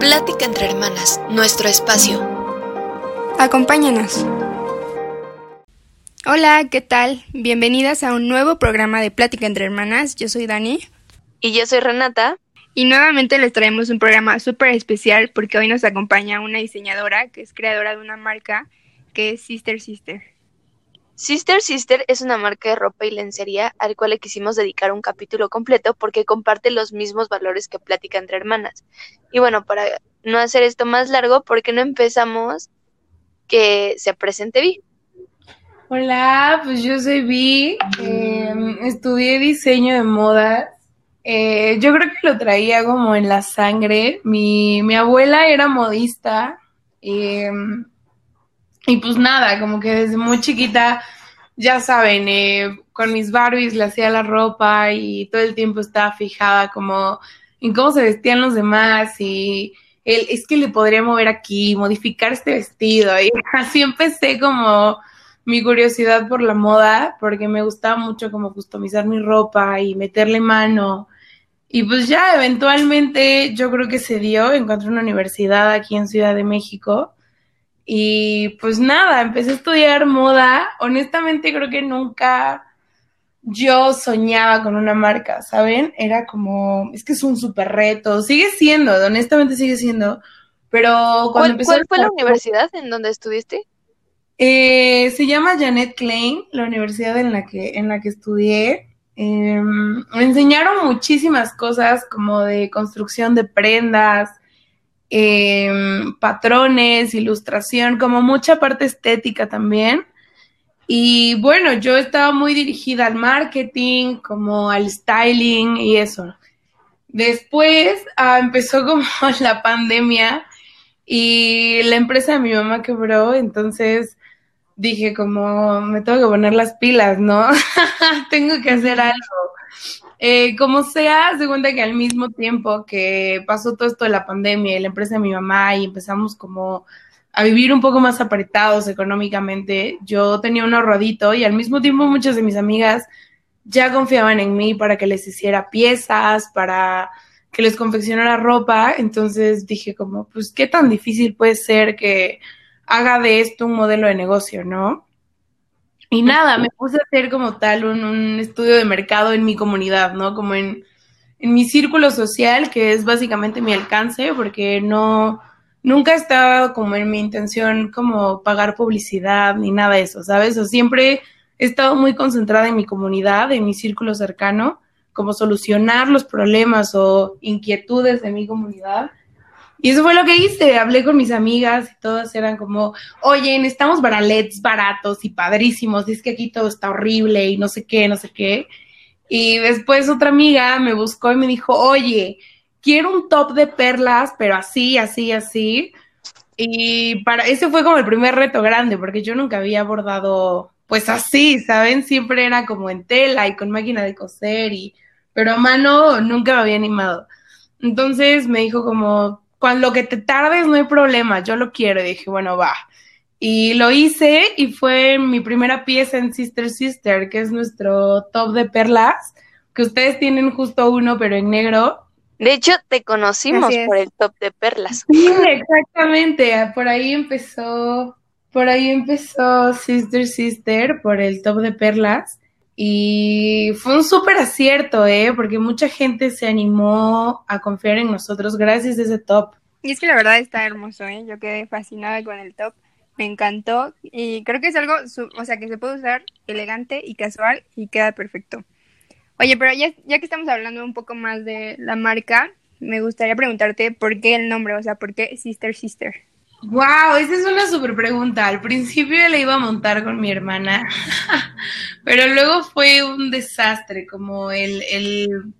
Plática entre hermanas, nuestro espacio. Acompáñanos. Hola, ¿qué tal? Bienvenidas a un nuevo programa de Plática entre hermanas. Yo soy Dani. Y yo soy Renata. Y nuevamente les traemos un programa súper especial porque hoy nos acompaña una diseñadora que es creadora de una marca que es Sister Sister. Sister Sister es una marca de ropa y lencería al cual le quisimos dedicar un capítulo completo porque comparte los mismos valores que Plática entre hermanas. Y bueno, para no hacer esto más largo, ¿por qué no empezamos que se presente Vi? Hola, pues yo soy Vi, em, estudié diseño de moda. Eh, yo creo que lo traía como en la sangre. Mi, mi abuela era modista. Em, y pues nada, como que desde muy chiquita, ya saben, eh, con mis Barbies le hacía la ropa y todo el tiempo estaba fijada como en cómo se vestían los demás y el, es que le podría mover aquí, modificar este vestido. Y así empecé como mi curiosidad por la moda, porque me gustaba mucho como customizar mi ropa y meterle mano. Y pues ya eventualmente yo creo que se dio, encontré una universidad aquí en Ciudad de México y pues nada, empecé a estudiar moda. Honestamente creo que nunca yo soñaba con una marca, ¿saben? Era como, es que es un súper reto. Sigue siendo, honestamente sigue siendo. Pero cuando ¿Cuál, ¿cuál fue la universidad en donde estuviste? Eh, se llama Janet Klein, la universidad en la que, en la que estudié. Eh, me enseñaron muchísimas cosas como de construcción de prendas, eh, patrones, ilustración, como mucha parte estética también. Y bueno, yo estaba muy dirigida al marketing, como al styling y eso. Después ah, empezó como la pandemia y la empresa de mi mamá quebró, entonces dije como me tengo que poner las pilas, ¿no? tengo que hacer algo. Eh, como sea, se cuenta que al mismo tiempo que pasó todo esto de la pandemia y la empresa de mi mamá y empezamos como a vivir un poco más apretados económicamente, yo tenía un ahorradito y al mismo tiempo muchas de mis amigas ya confiaban en mí para que les hiciera piezas, para que les confeccionara ropa, entonces dije como, pues, ¿qué tan difícil puede ser que haga de esto un modelo de negocio, no? Y nada, me puse a hacer como tal un, un estudio de mercado en mi comunidad, ¿no? Como en, en, mi círculo social, que es básicamente mi alcance, porque no, nunca he estado como en mi intención como pagar publicidad ni nada de eso, ¿sabes? O siempre he estado muy concentrada en mi comunidad, en mi círculo cercano, como solucionar los problemas o inquietudes de mi comunidad y eso fue lo que hice, hablé con mis amigas y todas eran como, oye, necesitamos baralets baratos y padrísimos, es que aquí todo está horrible y no sé qué, no sé qué. Y después otra amiga me buscó y me dijo, oye, quiero un top de perlas, pero así, así, así. Y para ese fue como el primer reto grande, porque yo nunca había bordado pues así, ¿saben? Siempre era como en tela y con máquina de coser y pero a mano nunca me había animado. Entonces me dijo como, cuando lo que te tardes no hay problema, yo lo quiero. Y dije, bueno, va. Y lo hice y fue mi primera pieza en Sister Sister, que es nuestro top de perlas, que ustedes tienen justo uno, pero en negro. De hecho, te conocimos por el top de perlas. Sí, exactamente. Por ahí empezó, por ahí empezó Sister Sister, por el top de perlas. Y fue un súper acierto, ¿eh? Porque mucha gente se animó a confiar en nosotros gracias a ese top. Y es que la verdad está hermoso, ¿eh? Yo quedé fascinada con el top. Me encantó y creo que es algo, o sea, que se puede usar elegante y casual y queda perfecto. Oye, pero ya, ya que estamos hablando un poco más de la marca, me gustaría preguntarte por qué el nombre, o sea, por qué Sister Sister. Wow, esa es una super pregunta. Al principio la iba a montar con mi hermana, pero luego fue un desastre, como el, el,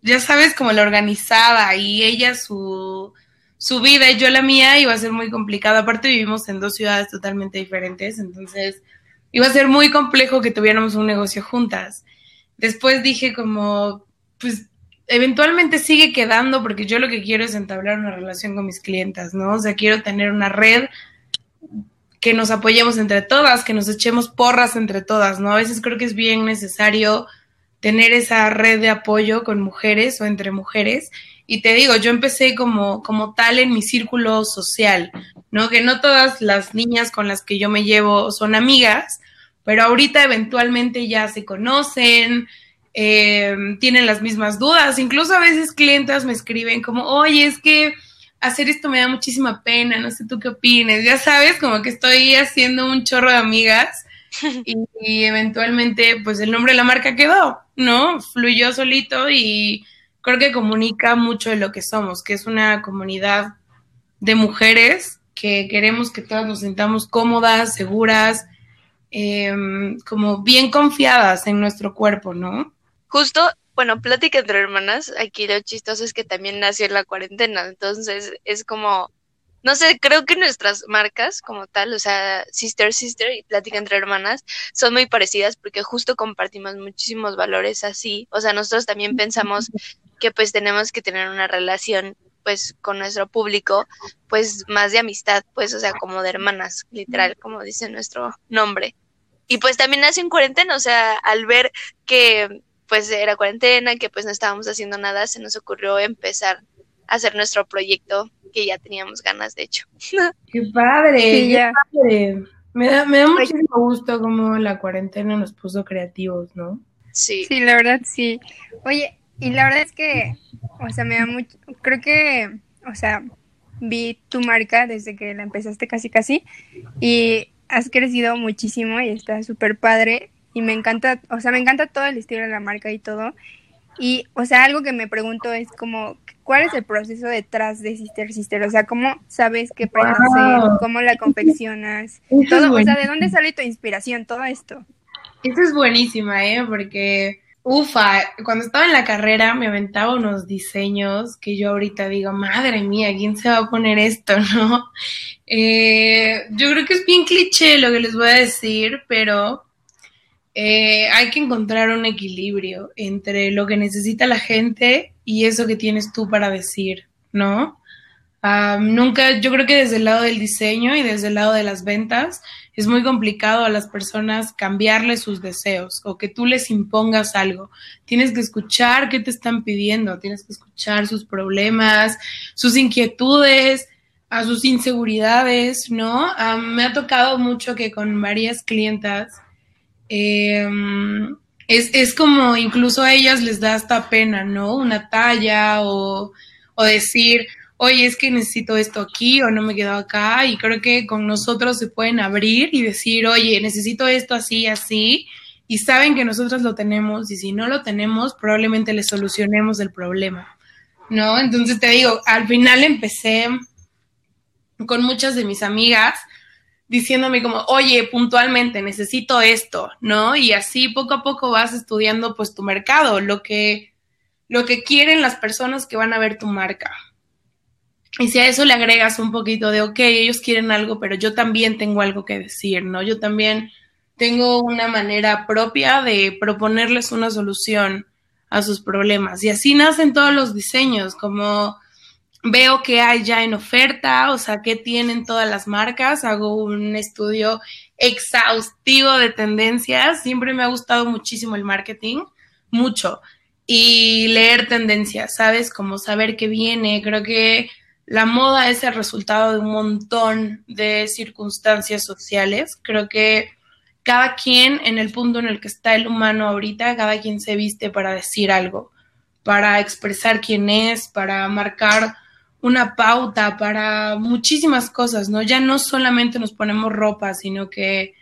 ya sabes, como la organizada y ella su, su vida y yo la mía iba a ser muy complicado. Aparte vivimos en dos ciudades totalmente diferentes, entonces iba a ser muy complejo que tuviéramos un negocio juntas. Después dije como, pues eventualmente sigue quedando porque yo lo que quiero es entablar una relación con mis clientas, ¿no? O sea, quiero tener una red que nos apoyemos entre todas, que nos echemos porras entre todas, ¿no? A veces creo que es bien necesario tener esa red de apoyo con mujeres o entre mujeres Y te digo, yo empecé como, como tal en mi círculo social, ¿no? Que no todas las niñas con las que yo me llevo son amigas, pero ahorita eventualmente ya se conocen, eh, tienen las mismas dudas. Incluso a veces clientes me escriben como, oye, es que hacer esto me da muchísima pena, no sé tú qué opines. Ya sabes, como que estoy haciendo un chorro de amigas y, y eventualmente pues el nombre de la marca quedó, ¿no? Fluyó solito y creo que comunica mucho de lo que somos, que es una comunidad de mujeres que queremos que todas nos sintamos cómodas, seguras, eh, como bien confiadas en nuestro cuerpo, ¿no? Justo, bueno, plática entre hermanas, aquí lo chistoso es que también nació en la cuarentena, entonces es como, no sé, creo que nuestras marcas como tal, o sea, Sister Sister y Plática entre Hermanas, son muy parecidas porque justo compartimos muchísimos valores así, o sea, nosotros también pensamos que pues tenemos que tener una relación pues con nuestro público, pues más de amistad, pues, o sea, como de hermanas, literal, como dice nuestro nombre. Y pues también nació en cuarentena, o sea, al ver que pues era cuarentena, que pues no estábamos haciendo nada, se nos ocurrió empezar a hacer nuestro proyecto que ya teníamos ganas, de hecho. ¡Qué padre! Sí, qué padre! Me da, me da muchísimo gusto cómo la cuarentena nos puso creativos, ¿no? Sí. Sí, la verdad sí. Oye, y la verdad es que, o sea, me da mucho, creo que, o sea, vi tu marca desde que la empezaste casi casi y has crecido muchísimo y está súper padre y me encanta, o sea, me encanta todo el estilo de la marca y todo. Y, o sea, algo que me pregunto es como, ¿cuál es el proceso detrás de Sister Sister? O sea, ¿cómo sabes qué prenda Wow. hacer? ¿Cómo la confeccionas? Eso es Todo, o sea. ¿de dónde sale tu inspiración? Todo esto. Esta es buenísima, ¿eh? Porque, ufa, cuando estaba en la carrera me aventaba unos diseños que yo ahorita digo, madre mía, ¿quién se va a poner esto, no? Eh, yo creo que es bien cliché lo que les voy a decir, pero eh, hay que encontrar un equilibrio entre lo que necesita la gente y eso que tienes tú para decir, ¿no? Nunca, yo creo que desde el lado del diseño y desde el lado de las ventas es muy complicado a las personas cambiarles sus deseos o que tú les impongas algo. Tienes que escuchar qué te están pidiendo, tienes que escuchar sus problemas, sus inquietudes, a sus inseguridades, ¿no? Me ha tocado mucho que con varias clientas eh, es, es como incluso a ellas les da hasta pena, ¿no? Una talla o, o decir, oye, es que necesito esto aquí o no me quedo acá. Y creo que con nosotros se pueden abrir y decir, oye, necesito esto así, así. Y saben que nosotros lo tenemos y si no lo tenemos, probablemente les solucionemos el problema, ¿no? Entonces te digo, al final empecé con muchas de mis amigas diciéndome como, oye, puntualmente necesito esto, ¿no? Y así poco a poco vas estudiando pues tu mercado, lo que, lo que quieren las personas que van a ver tu marca. Y si a eso le agregas un poquito de, ok, ellos quieren algo, pero yo también tengo algo que decir, ¿no? Yo también tengo una manera propia de proponerles una solución a sus problemas. Y así nacen todos los diseños, como veo que hay ya en oferta, o sea, qué tienen todas las marcas, hago un estudio exhaustivo de tendencias, siempre me ha gustado muchísimo el marketing, mucho, y leer tendencias, ¿sabes? Como saber qué viene, creo que la moda es el resultado de un montón de circunstancias sociales, creo que cada quien en el punto en el que está el humano ahorita, cada quien se viste para decir algo, para expresar quién es, para marcar una pauta para muchísimas cosas, ¿no? Ya no solamente nos ponemos ropa, sino que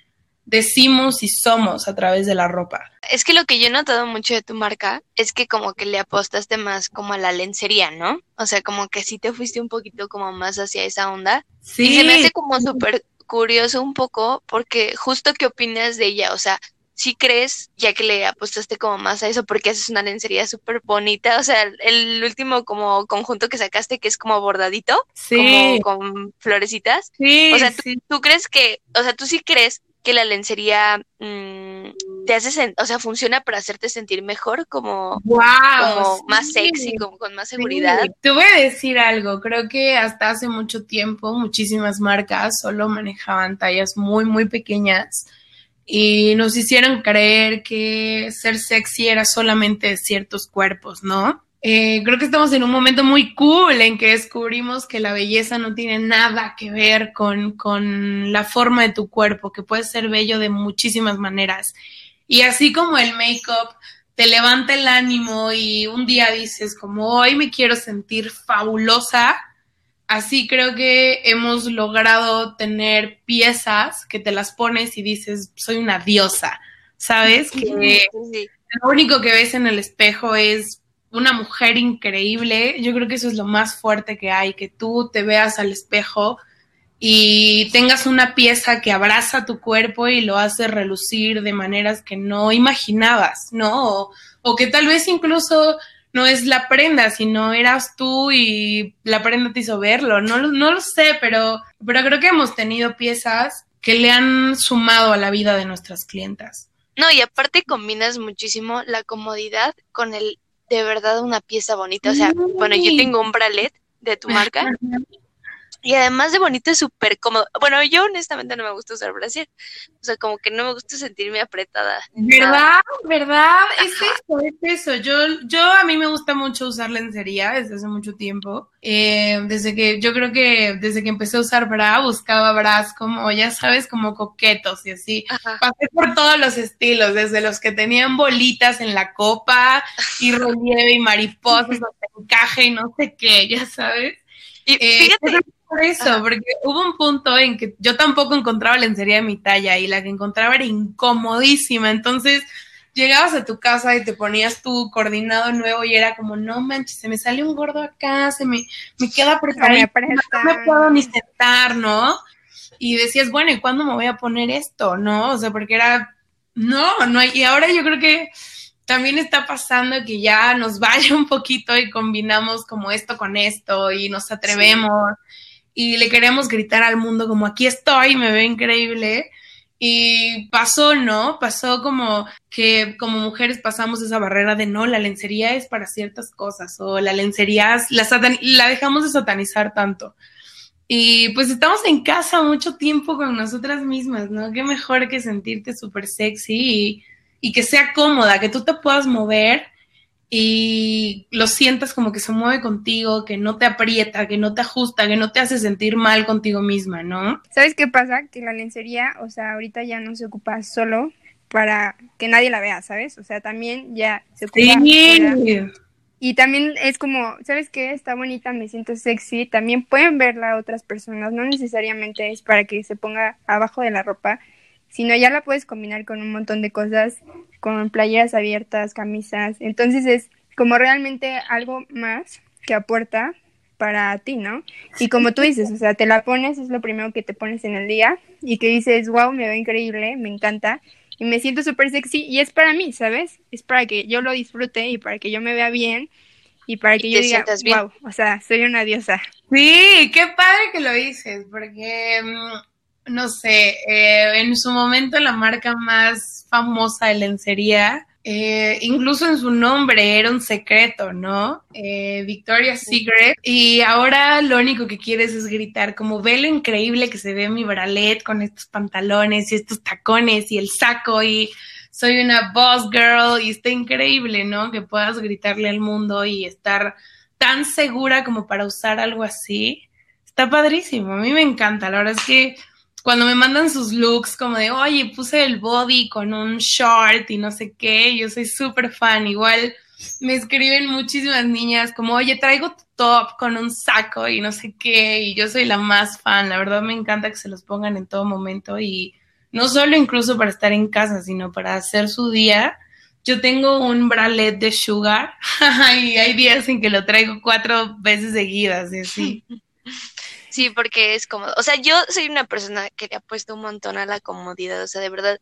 decimos y somos a través de la ropa. Es que lo que yo he notado mucho de tu marca es que como que le apostaste más como a la lencería, ¿no? O sea, como que sí te fuiste un poquito como más hacia esa onda. Sí. Y se me hace como súper curioso un poco porque justo qué opinas de ella, o sea, si crees, ya que le apostaste como más a eso, porque haces una lencería súper bonita, o sea, el último como conjunto que sacaste que es como bordadito, sí. como con florecitas, sí, o sea, ¿tú, sí. tú crees que, o sea, tú sí crees que la lencería mmm, te hace, o sea, funciona para hacerte sentir mejor, como, wow, como sí. más sexy, como con más seguridad. Sí. Te voy a decir algo, creo que hasta hace mucho tiempo muchísimas marcas solo manejaban tallas muy, muy pequeñas y nos hicieron creer que ser sexy era solamente ciertos cuerpos, ¿no? Eh, creo que estamos en un momento muy cool en que descubrimos que la belleza no tiene nada que ver con, con la forma de tu cuerpo, que puede ser bello de muchísimas maneras. Y así como el make-up te levanta el ánimo y un día dices como hoy me quiero sentir fabulosa, así creo que hemos logrado tener piezas que te las pones y dices soy una diosa, ¿sabes? Que lo único que ves en el espejo es una mujer increíble. Yo creo que eso es lo más fuerte que hay, que tú te veas al espejo y tengas una pieza que abraza tu cuerpo y lo hace relucir de maneras que no imaginabas, ¿no? O, que tal vez incluso no es la prenda, sino eras tú y la prenda te hizo verlo. No, no lo sé, pero, pero creo que hemos tenido piezas que le han sumado a la vida de nuestras clientas. No, y aparte combinas muchísimo la comodidad con el de verdad una pieza bonita. O sea, bueno, yo tengo un bralet de tu marca y además de bonito es súper cómodo. Bueno, yo honestamente no me gusta usar brasier. O sea, como que no me gusta sentirme apretada. ¿Verdad? ¿Verdad? Es eso, es eso. Yo, yo a mí me gusta mucho usar lencería desde hace mucho tiempo. Eh, desde que, yo creo que desde que empecé a usar bra, buscaba bras como, ya sabes, como coquetos y así. Pasé por todos los estilos, desde los que tenían bolitas en la copa y relieve y mariposas hasta encaje y no sé qué, ya sabes. Y eh, fíjate, por eso, porque hubo un punto en que yo tampoco encontraba lencería de mi talla y la que encontraba era incomodísima. Entonces llegabas a tu casa y te ponías tu coordinado nuevo y era como, no manches, se me sale un gordo acá, se me, me queda apretado, no me puedo ni sentar, ¿no? Y decías, bueno, ¿y cuándo me voy a poner esto? ¿No? O sea, porque era, no, no hay, y ahora yo creo que también está pasando que ya nos vaya un poquito y combinamos como esto con esto y nos atrevemos y le queremos gritar al mundo como aquí estoy, me veo increíble. Y pasó, ¿no? Pasó como que como mujeres pasamos esa barrera de no, la lencería es para ciertas cosas o la lencería la, la dejamos de satanizar tanto. Y pues estamos en casa mucho tiempo con nosotras mismas, ¿no? Qué mejor que sentirte súper sexy y, y que sea cómoda, que tú te puedas mover y lo sientas como que se mueve contigo, que no te aprieta, que no te ajusta, que no te hace sentir mal contigo misma, ¿no? ¿Sabes qué pasa? Que la lencería, o sea, ahorita ya no se ocupa solo para que nadie la vea, ¿sabes? O sea, también ya se ocupa. Sí. Y también es como, ¿sabes qué? Está bonita, me siento sexy. También pueden verla otras personas, no necesariamente es para que se ponga abajo de la ropa, sino ya la puedes combinar con un montón de cosas con playeras abiertas, camisas. Entonces es como realmente algo más que aporta para ti, ¿no? Y como tú dices, o sea, te la pones, es lo primero que te pones en el día y que dices, wow, me veo increíble, me encanta y me siento súper sexy y es para mí, ¿sabes? Es para que yo lo disfrute y para que yo me vea bien y para que yo diga, wow, o sea, soy una diosa. Sí, qué padre que lo dices, porque mm, no sé, eh, en su momento la marca más famosa de lencería, eh, incluso en su nombre era un secreto, ¿no? Eh, Victoria's Secret. Y ahora lo único que quieres es gritar, como ve lo increíble que se ve mi bralet con estos pantalones y estos tacones y el saco y soy una boss girl y está increíble, ¿no? Que puedas gritarle al mundo y estar tan segura como para usar algo así. Está padrísimo, a mí me encanta, la verdad es que cuando me mandan sus looks como de, oye, puse el body con un short y no sé qué, yo soy súper fan. Igual me escriben muchísimas niñas como, oye, traigo tu top con un saco y no sé qué, y yo soy la más fan. La verdad me encanta que se los pongan en todo momento y no solo incluso para estar en casa, sino para hacer su día. Yo tengo un bralet de sugar y hay días en que lo traigo cuatro veces seguidas y así. Sí, porque es cómodo. O sea, yo soy una persona que le ha puesto un montón a la comodidad. O sea, de verdad,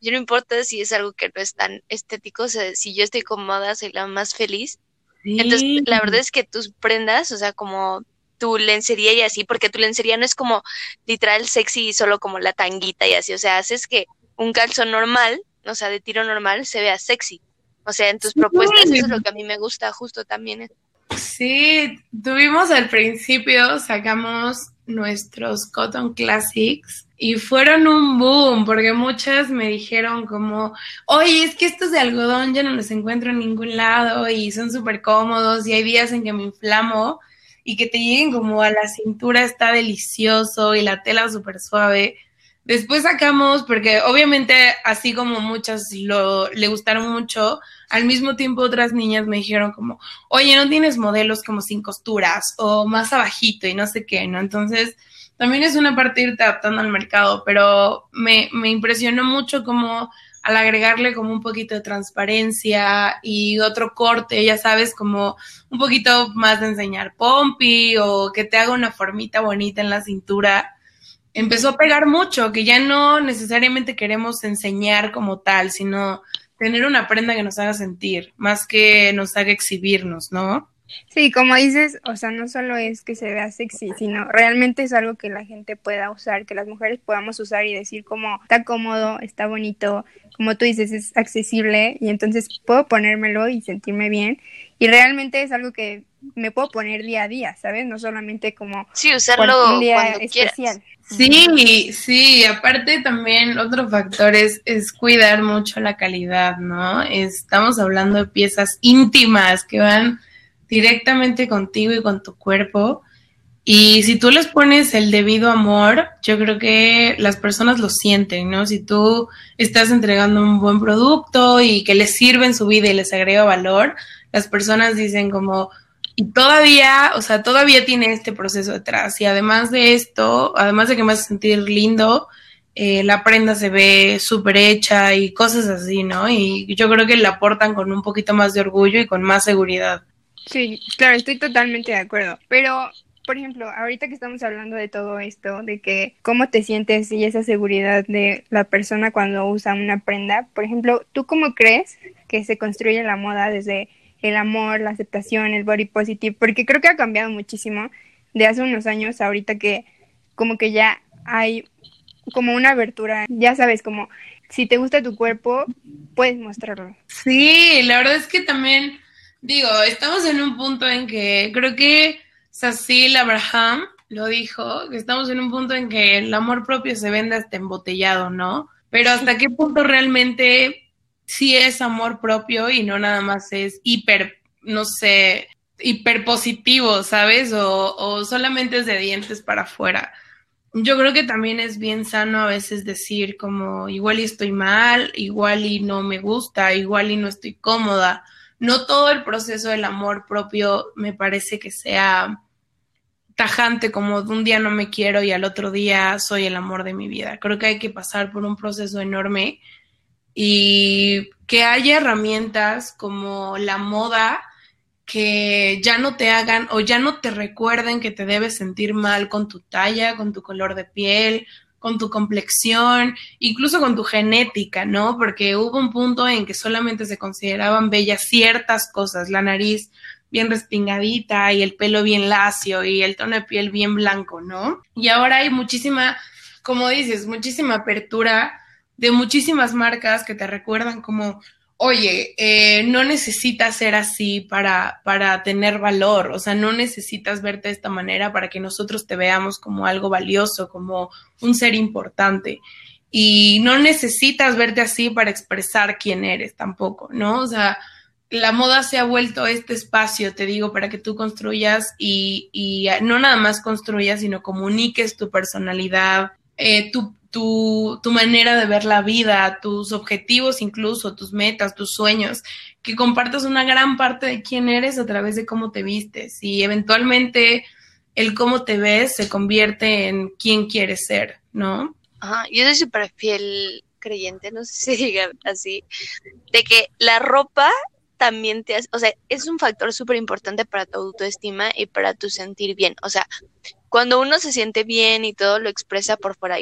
yo no importa si es algo que no es tan estético. O sea, si yo estoy cómoda, soy la más feliz. Entonces, la verdad es que tus prendas, o sea, como tu lencería y así, porque tu lencería no es como literal sexy y solo como la tanguita y así. O sea, haces que un calzón normal, o sea, de tiro normal, se vea sexy. O sea, en tus propuestas, eso es lo que a mí me gusta justo también. Sí, tuvimos al principio, sacamos nuestros Cotton Classics y fueron un boom porque muchas me dijeron como, oye, es que estos de algodón ya no los encuentro en ningún lado y son súper cómodos y hay días en que me inflamo y que te lleguen como a la cintura está delicioso y la tela súper suave. Después sacamos, porque obviamente así como muchas lo, le gustaron mucho, al mismo tiempo otras niñas me dijeron como, oye, no tienes modelos como sin costuras o más abajito y no sé qué, ¿no? Entonces, también es una parte irte adaptando al mercado, pero me, me impresionó mucho como al agregarle como un poquito de transparencia y otro corte, ya sabes, como un poquito más de enseñar pompi o que te haga una formita bonita en la cintura, empezó a pegar mucho, que ya no necesariamente queremos enseñar como tal, sino tener una prenda que nos haga sentir, más que nos haga exhibirnos, ¿no? Sí, como dices, o sea, no solo es que se vea sexy, sino realmente es algo que la gente pueda usar, que las mujeres podamos usar y decir como está cómodo, está bonito, como tú dices, es accesible y entonces puedo ponérmelo y sentirme bien. Y realmente es algo que me puedo poner día a día, ¿sabes? No solamente como sí, usarlo un día cuando especial. Sí, sí, aparte también otro factor es, es cuidar mucho la calidad, ¿no? Estamos hablando de piezas íntimas que van directamente contigo y con tu cuerpo. Y si tú les pones el debido amor, yo creo que las personas lo sienten, ¿no? Si tú estás entregando un buen producto y que les sirve en su vida y les agrega valor, las personas dicen como, y todavía, o sea, todavía tiene este proceso detrás. Y además de esto, además de que me hace sentir lindo, eh, la prenda se ve súper hecha y cosas así, ¿no? Y yo creo que le aportan con un poquito más de orgullo y con más seguridad. Sí, claro, estoy totalmente de acuerdo. Pero, por ejemplo, ahorita que estamos hablando de todo esto, de que cómo te sientes y esa seguridad de la persona cuando usa una prenda, por ejemplo, ¿tú cómo crees que se construye la moda desde el amor, la aceptación, el body positive? Porque creo que ha cambiado muchísimo de hace unos años a ahorita que como que ya hay como una abertura, ya sabes, como si te gusta tu cuerpo, puedes mostrarlo. Sí, la verdad es que también Digo, estamos en un punto en que creo que Cecil Abraham lo dijo, que estamos en un punto en que el amor propio se vende hasta embotellado, ¿no? Pero hasta qué punto realmente sí es amor propio y no nada más es hiper, no sé, hiper positivo, ¿sabes? O, o solamente es de dientes para afuera. Yo creo que también es bien sano a veces decir como igual y estoy mal, igual y no me gusta, igual y no estoy cómoda no todo el proceso del amor propio me parece que sea tajante como de un día no me quiero y al otro día soy el amor de mi vida. Creo que hay que pasar por un proceso enorme y que haya herramientas como la moda que ya no te hagan o ya no te recuerden que te debes sentir mal con tu talla, con tu color de piel, con tu complexión, incluso con tu genética, ¿no? Porque hubo un punto en que solamente se consideraban bellas ciertas cosas, la nariz bien respingadita y el pelo bien lacio y el tono de piel bien blanco, ¿no? Y ahora hay muchísima, como dices, muchísima apertura de muchísimas marcas que te recuerdan como oye, eh, no necesitas ser así para, para tener valor, o sea, no necesitas verte de esta manera para que nosotros te veamos como algo valioso, como un ser importante. Y no necesitas verte así para expresar quién eres tampoco, ¿no? O sea, la moda se ha vuelto este espacio, te digo, para que tú construyas y, y no nada más construyas, sino comuniques tu personalidad, eh, tu, tu, manera de ver la vida, tus objetivos incluso, tus metas, tus sueños, que compartas una gran parte de quién eres a través de cómo te vistes y eventualmente el cómo te ves se convierte en quién quieres ser, ¿no? Ajá, yo soy súper fiel creyente, no sé si diga así, de que la ropa también te hace, o sea, es un factor súper importante para tu autoestima y para tu sentir bien. O sea, cuando uno se siente bien y todo lo expresa por fuera,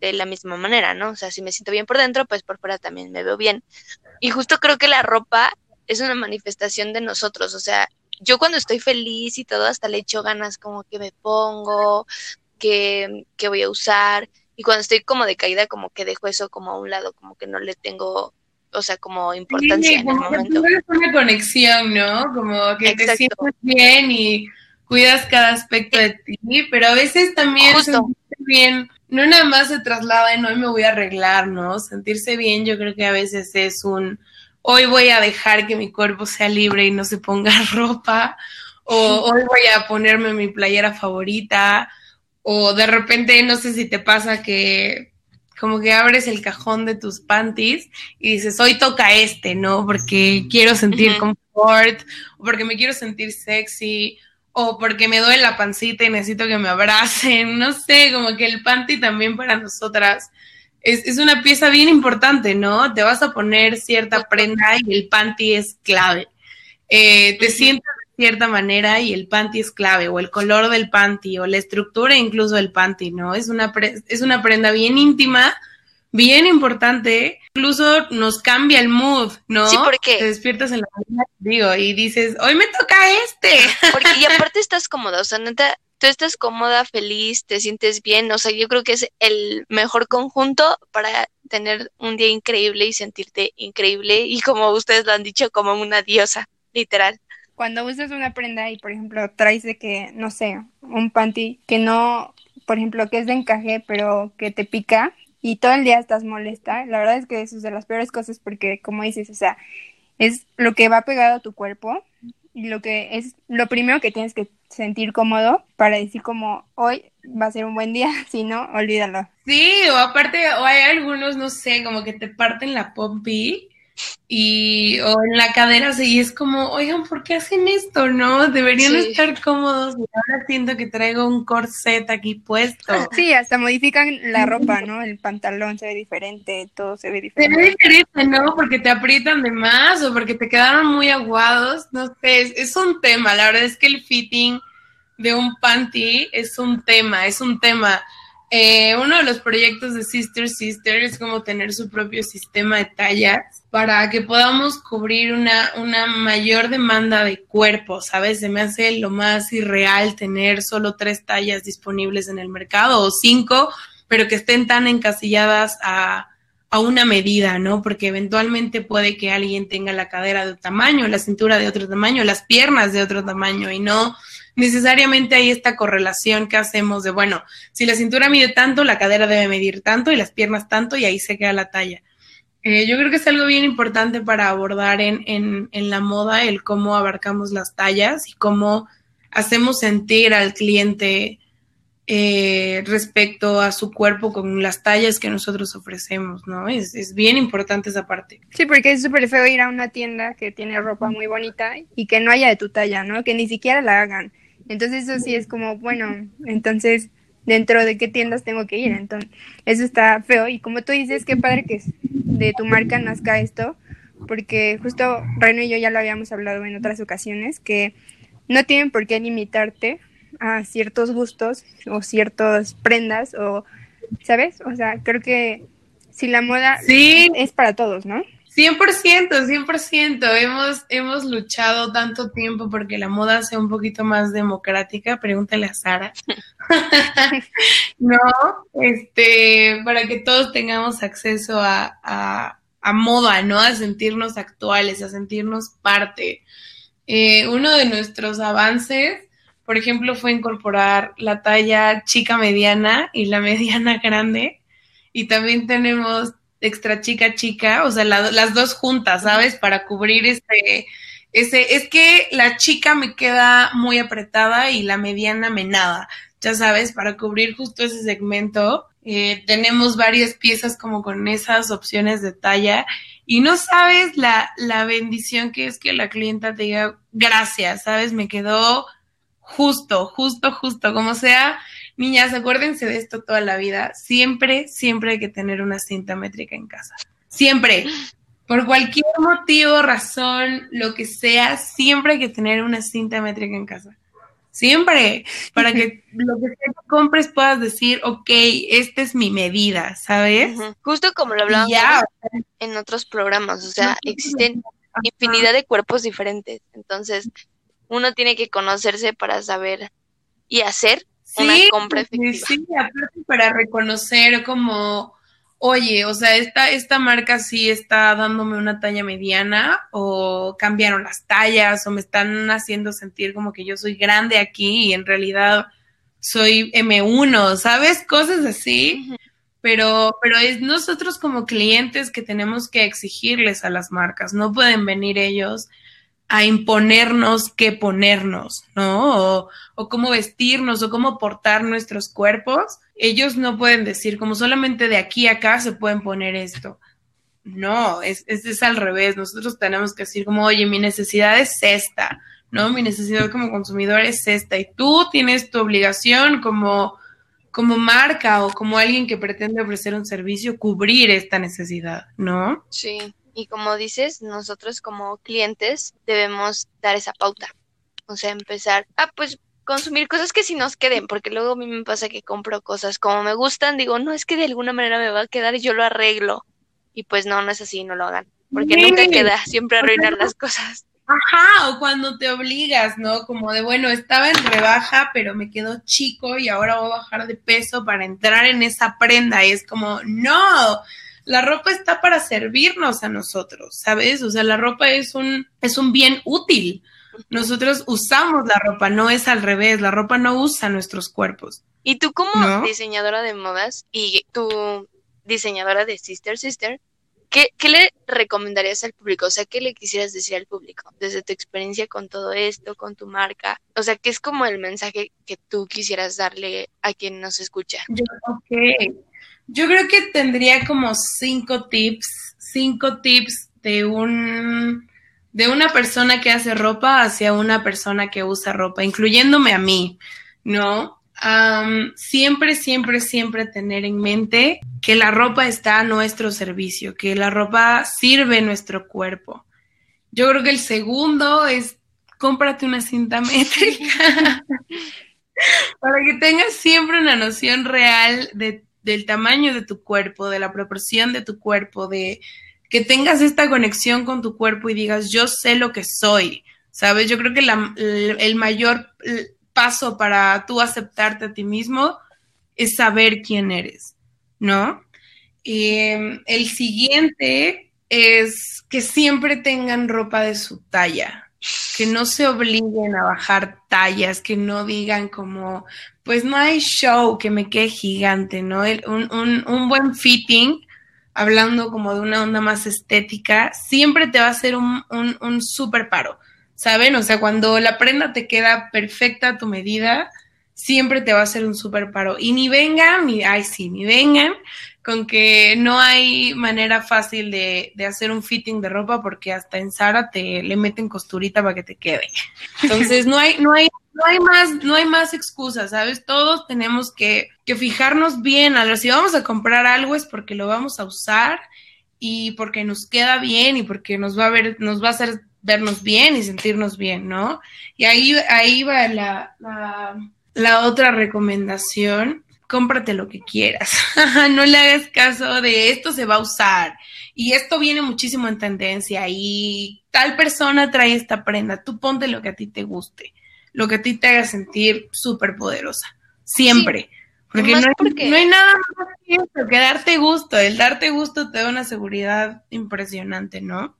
de la misma manera, ¿no? O sea, si me siento bien por dentro, pues por fuera también me veo bien. Y justo creo que la ropa es una manifestación de nosotros, o sea, yo cuando estoy feliz y todo, hasta le echo ganas como que me pongo, que, que voy a usar, y cuando estoy como de caída, como que dejo eso como a un lado, como que no le tengo, o sea, como importancia en el momento. una conexión, ¿no? Como que te sientes bien y cuidas cada aspecto de ti, pero a veces también Justo. Bien, no nada más se traslada en hoy me voy a arreglar, ¿no? Sentirse bien yo creo que a veces es un hoy voy a dejar que mi cuerpo sea libre y no se ponga ropa, o hoy voy a ponerme mi playera favorita, o de repente no sé si te pasa que como que abres el cajón de tus panties y dices, hoy toca este, ¿no? Porque quiero sentir confort, o porque me quiero sentir sexy, o porque me duele la pancita y necesito que me abracen, no sé, como que el panty también para nosotras es, es una pieza bien importante, ¿no? Te vas a poner cierta prenda y el panty es clave. Eh, te sientes de cierta manera y el panty es clave, o el color del panty, o la estructura incluso del panty, ¿no? Es una, pre- es una prenda bien íntima, bien importante, incluso nos cambia el mood, ¿no? Sí, porque- Te despiertas en la mañana, digo, y dices, hoy me toca este. Porque y aparte estás cómoda, o sea, neta, tú estás cómoda, feliz, te sientes bien, o sea, yo creo que es el mejor conjunto para tener un día increíble y sentirte increíble y como ustedes lo han dicho, como una diosa, literal. Cuando usas una prenda y, por ejemplo, traes de que, no sé, un panty que no, por ejemplo, que es de encaje, pero que te pica y todo el día estás molesta, la verdad es que eso es de las peores cosas porque, como dices, o sea, es lo que va pegado a tu cuerpo y lo que es lo primero que tienes que sentir cómodo para decir como hoy va a ser un buen día, si no, olvídalo. Sí, o aparte, o hay algunos, no sé, como que te parten la pompi y o en la cadera y es como, oigan, ¿por qué hacen esto? No, deberían Sí. estar cómodos. Y ahora siento que traigo un corset aquí puesto. Sí, hasta modifican la ropa, ¿no? El pantalón se ve diferente, todo se ve Se diferente. ve diferente, ¿no? Porque te aprietan de más o porque te quedaron muy aguados. No sé, es, es un tema. La verdad es que el fitting de un panty es un tema, es un tema. Eh, uno de los proyectos de Sister Sister es como tener su propio sistema de tallas para que podamos cubrir una, una mayor demanda de cuerpo, ¿sabes? Se me hace lo más irreal tener solo tres tallas disponibles en el mercado o cinco, pero que estén tan encasilladas a, a una medida, ¿no? Porque eventualmente puede que alguien tenga la cadera de un tamaño, la cintura de otro tamaño, las piernas de otro tamaño y no necesariamente hay esta correlación que hacemos de, bueno, si la cintura mide tanto, la cadera debe medir tanto y las piernas tanto y ahí se queda la talla. Eh, yo creo que es algo bien importante para abordar en, en, en la moda el cómo abarcamos las tallas y cómo hacemos sentir al cliente eh, respecto a su cuerpo con las tallas que nosotros ofrecemos, ¿no? Es, es bien importante esa parte. Sí, porque es súper feo ir a una tienda que tiene ropa muy bonita y que no haya de tu talla, ¿no? Que ni siquiera la hagan. Entonces eso sí es como, bueno, entonces, ¿dentro de qué tiendas tengo que ir? Entonces, eso está feo. Y como tú dices, qué padre que de tu marca nazca esto, porque justo Reno y yo ya lo habíamos hablado en otras ocasiones, que no tienen por qué limitarte a ciertos gustos o ciertas prendas o, ¿sabes? O sea, creo que si la moda sí. es para todos, ¿no? 100%, 100%. Hemos, hemos luchado tanto tiempo porque la moda sea un poquito más democrática. Pregúntale a Sara. no, este, para que todos tengamos acceso a, a, a, moda, ¿no? A sentirnos actuales, a sentirnos parte. Eh, uno de nuestros avances, por ejemplo, fue incorporar la talla chica mediana y la mediana grande. Y también tenemos extra chica chica, o sea, la, las dos juntas, ¿sabes? Para cubrir ese, ese, es que la chica me queda muy apretada y la mediana me nada, ya sabes, para cubrir justo ese segmento. Eh, tenemos varias piezas como con esas opciones de talla y no sabes la, la bendición que es que la clienta te diga gracias, ¿sabes? Me quedó justo, justo, justo, como sea, Niñas, acuérdense de esto toda la vida. Siempre, siempre hay que tener una cinta métrica en casa. Siempre. Por cualquier motivo, razón, lo que sea, siempre hay que tener una cinta métrica en casa. Siempre. Para que lo que sea que compres puedas decir, ok, esta es mi medida, ¿sabes? Uh -huh. Justo como lo hablábamos en otros programas. O sea, existen infinidad de cuerpos diferentes. Entonces, uno tiene que conocerse para saber y hacer Sí, una compra efectiva. Sí, aparte para reconocer como, oye, o sea, esta, esta marca sí está dándome una talla mediana o cambiaron las tallas o me están haciendo sentir como que yo soy grande aquí y en realidad soy M1, ¿sabes? Cosas así. Pero, pero es nosotros como clientes que tenemos que exigirles a las marcas. No pueden venir ellos a imponernos qué ponernos, ¿no? O, cómo vestirnos o cómo portar nuestros cuerpos. Ellos no pueden decir como solamente de aquí a acá se pueden poner esto. No, es, es, es al revés. Nosotros tenemos que decir como, oye, mi necesidad es esta, ¿no? Mi necesidad como consumidor es esta. Y tú tienes tu obligación como, como marca o como alguien que pretende ofrecer un servicio, cubrir esta necesidad, ¿no? Sí. Y como dices, nosotros como clientes debemos dar esa pauta. O sea, empezar a pues consumir cosas que sí nos queden, porque luego a mí me pasa que compro cosas como me gustan, digo, no, es que de alguna manera me va a quedar y yo lo arreglo. Y pues no, no es así, no lo hagan. Porque sí. nunca queda, siempre arruinar las cosas. Ajá, o cuando te obligas, ¿no? Como de, bueno, estaba en rebaja, pero me quedó chico y ahora voy a bajar de peso para entrar en esa prenda. Y es como, no, la ropa está para servirnos a nosotros, ¿sabes? O sea, la ropa es un, es un bien útil. Nosotros usamos la ropa, no es al revés, la ropa no usa nuestros cuerpos. Y tú como ¿no? diseñadora de modas y tú diseñadora de Sister Sister, ¿qué, ¿qué, le recomendarías al público? O sea, ¿qué le quisieras decir al público desde tu experiencia con todo esto, con tu marca? O sea, ¿qué es como el mensaje que tú quisieras darle a quien nos escucha? Yo, ok, yo creo que tendría como cinco tips, cinco tips de un de una persona que hace ropa hacia una persona que usa ropa, incluyéndome a mí, ¿no? Um, siempre, siempre, siempre tener en mente que la ropa está a nuestro servicio, que la ropa sirve nuestro cuerpo. Yo creo que el segundo es cómprate una cinta métrica para que tengas siempre una noción real de del tamaño de tu cuerpo, de la proporción de tu cuerpo, de que tengas esta conexión con tu cuerpo y digas, yo sé lo que soy, ¿sabes? Yo creo que el mayor paso para tú aceptarte a ti mismo es saber quién eres, ¿no? Y el siguiente es que siempre tengan ropa de su talla, que no se obliguen a bajar tallas, que no digan como, pues no hay show que me quede gigante, ¿no? El, un, un, un, buen fitting, hablando como de una onda más estética, siempre te va a hacer un, un, un super paro, ¿saben? O sea, cuando la prenda te queda perfecta a tu medida, siempre te va a hacer un super paro. Y ni vengan, ni, ay sí, ni vengan con que no hay manera fácil de, de, hacer un fitting de ropa porque hasta en Sara te le meten costurita para que te quede. Entonces no hay, no hay, no hay más, no hay más excusas, ¿sabes? Todos tenemos que, que fijarnos bien. A ver, si vamos a comprar algo es porque lo vamos a usar y porque nos queda bien y porque nos va a ver, nos va a hacer vernos bien y sentirnos bien, ¿no? Y ahí, ahí va la, la, la otra recomendación cómprate lo que quieras. no le hagas caso de esto se va a usar y esto viene muchísimo en tendencia y tal persona trae esta prenda. Tú ponte lo que a ti te guste, lo que a ti te haga sentir súper poderosa. Siempre. Sí. Porque, no hay, porque no hay, nada más que eso, que darte gusto. El darte gusto te da una seguridad impresionante, ¿no?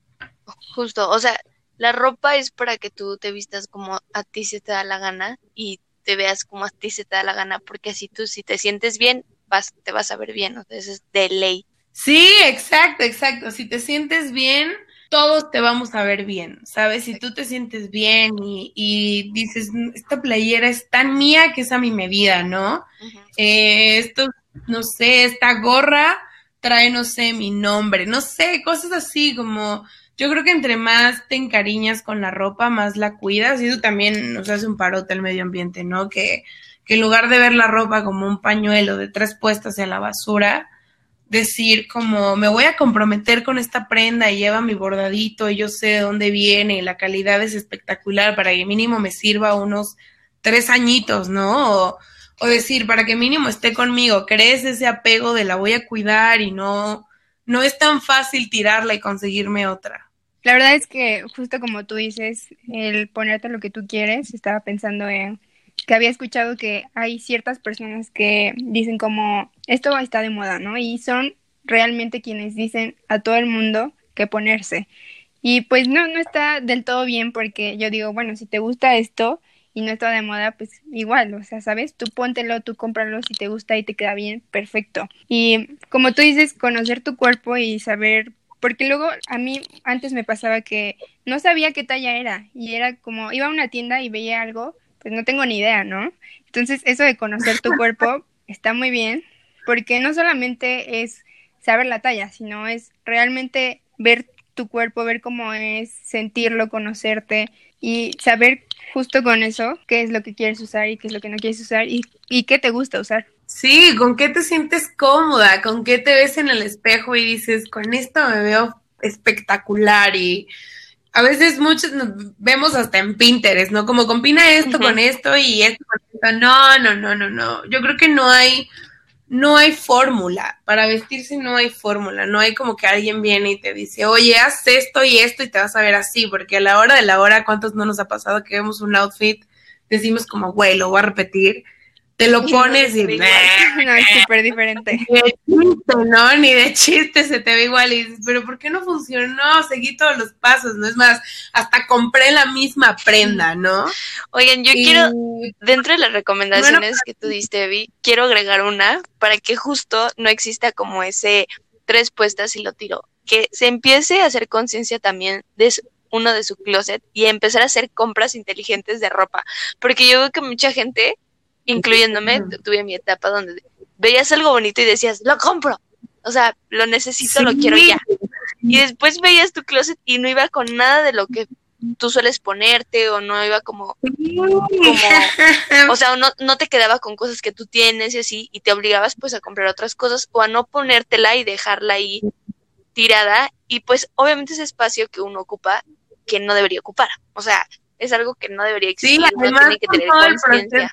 Justo, o sea, la ropa es para que tú te vistas como a ti se te da la gana y te veas como a ti se te da la gana, porque así tú si te sientes bien, vas, te vas a ver bien, entonces es de ley. Sí, exacto, exacto. Si te sientes bien, todos te vamos a ver bien, ¿sabes? Si tú te sientes bien y, y dices, esta playera es tan mía que es a mi medida, ¿no? Uh -huh. eh, esto, no sé, esta gorra trae, no sé, mi nombre, no sé, cosas así como yo creo que entre más te encariñas con la ropa, más la cuidas y eso también nos hace un parote al medio ambiente, ¿no? Que, en lugar de ver la ropa como un pañuelo de tres puestas en la basura, decir como me voy a comprometer con esta prenda y lleva mi bordadito y yo sé de dónde viene y la calidad es espectacular para que mínimo me sirva unos tres añitos, ¿no? O, o decir, para que mínimo esté conmigo, crees ese apego de la voy a cuidar y no, no es tan fácil tirarla y conseguirme otra. La verdad es que justo como tú dices, el ponerte lo que tú quieres, estaba pensando en que había escuchado que hay ciertas personas que dicen como esto está de moda, ¿no? Y son realmente quienes dicen a todo el mundo qué ponerse. Y pues no, no está del todo bien porque yo digo, bueno, si te gusta esto y no está de moda, pues igual, o sea, ¿sabes? Tú póntelo, tú cómpralo, si te gusta y te queda bien, perfecto. Y como tú dices, conocer tu cuerpo y saber, porque luego a mí antes me pasaba que no sabía qué talla era y era como, iba a una tienda y veía algo, pues no tengo ni idea, ¿no? Entonces eso de conocer tu cuerpo está muy bien, porque no solamente es saber la talla, sino es realmente ver tu cuerpo, ver cómo es, sentirlo, conocerte y saber justo con eso qué es lo que quieres usar y qué es lo que no quieres usar y, y qué te gusta usar. Sí, con qué te sientes cómoda, con qué te ves en el espejo y dices, con esto me veo espectacular y a veces muchos nos vemos hasta en Pinterest, ¿no? Como combina esto con esto y esto con esto. No, no, no, no, no. Yo creo que no hay no hay fórmula. Para vestirse no hay fórmula. No hay como que alguien viene y te dice, oye, haz esto y esto y te vas a ver así. Porque a la hora de la hora, ¿cuántos no nos ha pasado que vemos un outfit? Decimos como, güey, lo voy a repetir te lo pones y no, es súper diferente. Ni de chiste, ¿no? Ni de chiste se te ve igual y dices, pero ¿por qué no funcionó? Seguí todos los pasos, ¿no? Es más, hasta compré la misma prenda, ¿no? Oigan, yo quiero, dentro de las recomendaciones que tú diste, Vi, quiero agregar una para que justo no exista como ese tres puestas y lo tiro. Que se empiece a hacer conciencia también de uno de su closet y empezar a hacer compras inteligentes de ropa. Porque yo veo que mucha gente incluyéndome, tuve mi etapa donde veías algo bonito y decías, lo compro. O sea, lo necesito, lo quiero ya. Y después veías tu closet y no iba con nada de lo que tú sueles ponerte o no iba como, como o sea, no, no te quedaba con cosas que tú tienes y así y te obligabas pues a comprar otras cosas o a no ponértela y dejarla ahí tirada y pues obviamente ese espacio que uno ocupa que no debería ocupar. O sea, es algo que no debería existir, sí, no tiene que tener conciencia.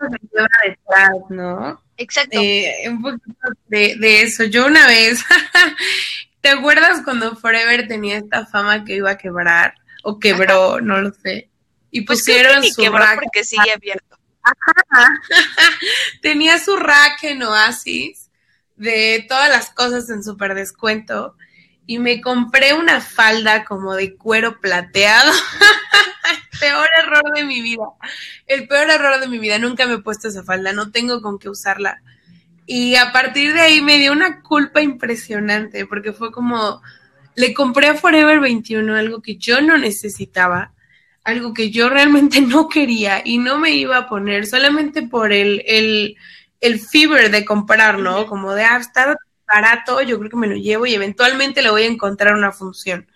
detrás, ¿no? Exacto. Eh, un poquito de, de eso. Yo una vez, ¿te acuerdas cuando Forever tenía esta fama que iba a quebrar? O quebró, no lo sé. Y pues pusieron su rack. porque sigue abierto. tenía su rack en Oasis de todas las cosas en super descuento y me compré una falda como de cuero plateado. peor error de mi vida. El peor error de mi vida. Nunca me he puesto esa falda. No tengo con qué usarla. Y a partir de ahí me dio una culpa impresionante porque fue como, le compré a Forever 21 algo que yo no necesitaba, algo que yo realmente no quería y no me iba a poner solamente por el, el, el fever de comprar, ¿no? Como de, ah, está barato, yo creo que me lo llevo y eventualmente le voy a encontrar una función.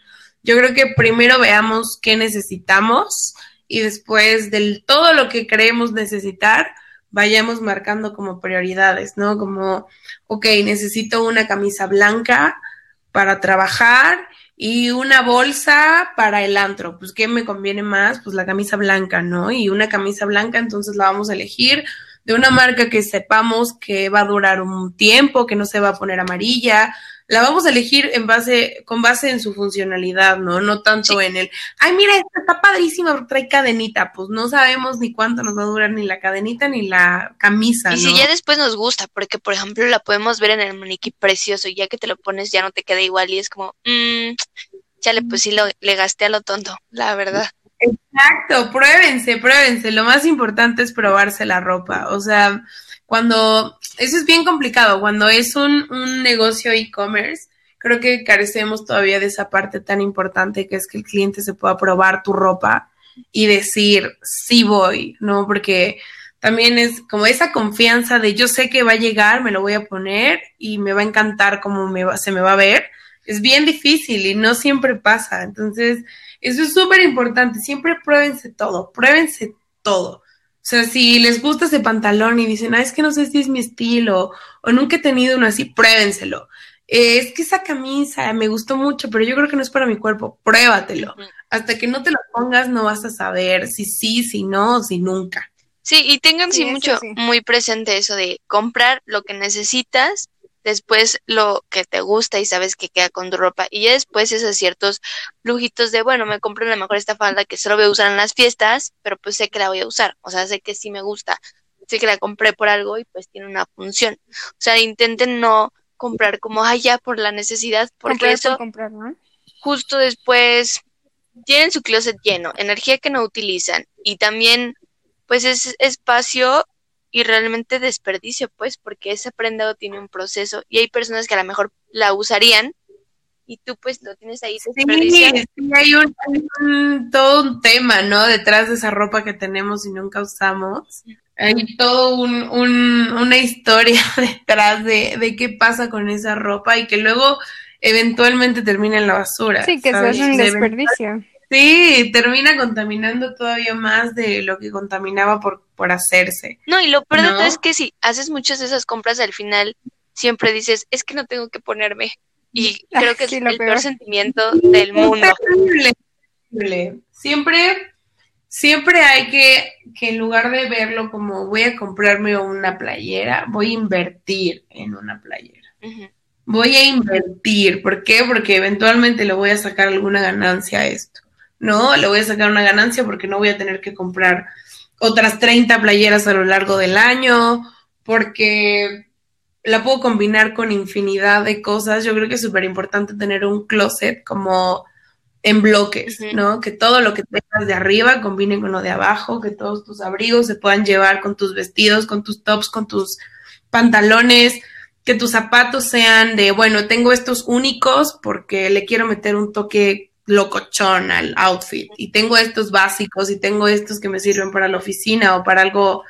Yo creo que primero veamos qué necesitamos y después del todo lo que creemos necesitar, vayamos marcando como prioridades, ¿no? Como, ok, necesito una camisa blanca para trabajar y una bolsa para el antro. Pues, ¿qué me conviene más? Pues la camisa blanca, ¿no? Y una camisa blanca, entonces la vamos a elegir de una marca que sepamos que va a durar un tiempo, que no se va a poner amarilla, la vamos a elegir en base, con base en su funcionalidad, ¿no? No tanto en el, ay, mira, esta está padrísima trae cadenita, pues no sabemos ni cuánto nos va a durar ni la cadenita ni la camisa. Y si ya después nos gusta, porque por ejemplo la podemos ver en el maniquí precioso y ya que te lo pones ya no te queda igual y es como, mmm, chale, pues sí lo, le gasté a lo tonto, la verdad. Exacto, pruébense, pruébense. Lo más importante es probarse la ropa. O sea, cuando, eso es bien complicado, cuando es un, un negocio e-commerce, creo que carecemos todavía de esa parte tan importante que es que el cliente se pueda probar tu ropa y decir, sí voy, ¿no? Porque también es como esa confianza de yo sé que va a llegar, me lo voy a poner y me va a encantar cómo me va, se me va a ver. Es bien difícil y no siempre pasa. Entonces, eso es súper importante. Siempre pruébense todo, pruébense todo. O sea, si les gusta ese pantalón y dicen, ah, es que no sé si es mi estilo o nunca he tenido uno así, pruébenselo. Eh, es que esa camisa me gustó mucho, pero yo creo que no es para mi cuerpo. Pruébatelo. Hasta que no te lo pongas, no vas a saber si sí, si no, si nunca. Sí, y tengan sí, mucho, muy presente eso de comprar lo que necesitas después lo que te gusta y sabes que queda con tu ropa y ya después esos ciertos lujitos de bueno me compro a lo mejor esta falda que solo voy a usar en las fiestas pero pues sé que la voy a usar o sea sé que sí me gusta sé que la compré por algo y pues tiene una función o sea intenten no comprar como allá por la necesidad, porque Comprar por eso comprar, ¿no? justo después tienen su closet lleno, energía que no utilizan y también pues es espacio y realmente desperdicio, pues, porque ese prenda tiene un proceso y hay personas que a lo mejor la usarían y tú pues lo tienes ahí Sí, desperdiciado. sí, hay un, hay un- todo un tema, ¿no? Detrás de esa ropa que tenemos y nunca usamos. Hay todo un, un- una historia detrás de, de qué pasa con esa ropa y que luego eventualmente termina en la basura. Sí, que eso ¿sabes? es un De- desperdicio. Sí, termina contaminando todavía más de lo que contaminaba por, por hacerse. No, y lo peor de todo es que si haces muchas de esas compras al final siempre dices, es que no tengo que ponerme. Y creo que sí, es el peor. peor sentimiento del mundo. Terrible, terrible. Siempre, siempre hay que, que en lugar de verlo como voy a comprarme una playera, voy a invertir en una playera. Voy a invertir. ¿Por qué? Porque eventualmente le voy a sacar alguna ganancia a esto. No, le voy a sacar una ganancia porque no voy a tener que comprar otras 30 playeras a lo largo del año, porque la puedo combinar con infinidad de cosas. Yo creo que es súper importante tener un closet como en bloques. ¿no? Que todo lo que tengas de arriba combine con lo de abajo, que todos tus abrigos se puedan llevar con tus vestidos, con tus tops, con tus pantalones, que tus zapatos sean de, bueno, tengo estos únicos porque le quiero meter un toque locochón al outfit y tengo estos básicos y tengo estos que me sirven para la oficina o para algo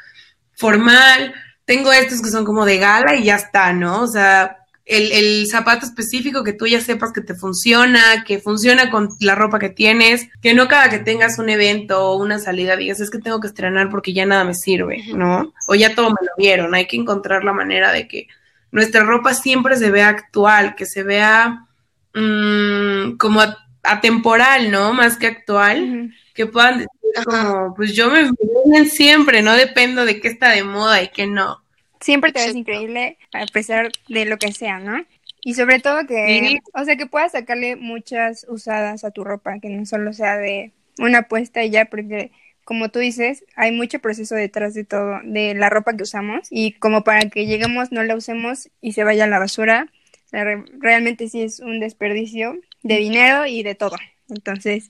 formal, tengo estos que son como de gala y ya está, ¿no? O sea, el, el zapato específico que tú ya sepas que te funciona, que funciona con la ropa que tienes, que no cada que tengas un evento o una salida digas es que tengo que estrenar porque ya nada me sirve, ¿no? O ya todo me lo vieron, hay que encontrar la manera de que nuestra ropa siempre se vea actual, que se vea mm, como a- atemporal, ¿no? Más que actual, que puedan decir como, pues yo me veo siempre, no dependo de qué está de moda y qué no. Siempre te ves increíble a pesar de lo que sea, ¿no? Y sobre todo que, Sí. o sea, que puedas sacarle muchas usadas a tu ropa, que no solo sea de una puesta y ya, porque como tú dices, hay mucho proceso detrás de todo, de la ropa que usamos y como para que lleguemos, no la usemos y se vaya a la basura, o sea, re- realmente sí es un desperdicio de dinero y de todo. Entonces,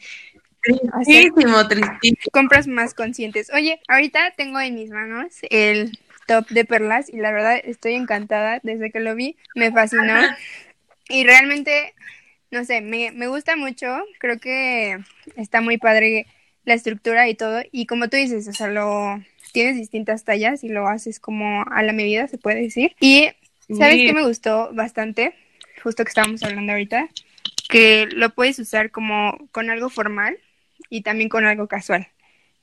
Tristísimo, tristísimo. compras más conscientes. Oye, ahorita tengo en mis manos el top de perlas y la verdad estoy encantada desde que lo vi, me fascinó y realmente, no sé, me, me gusta mucho, creo que está muy padre la estructura y todo y como tú dices, o sea, lo tienes distintas tallas y lo haces como a la medida, se puede decir. Y ¿sabes Sí. qué me gustó bastante? Justo que estábamos hablando ahorita, que lo puedes usar como con algo formal y también con algo casual.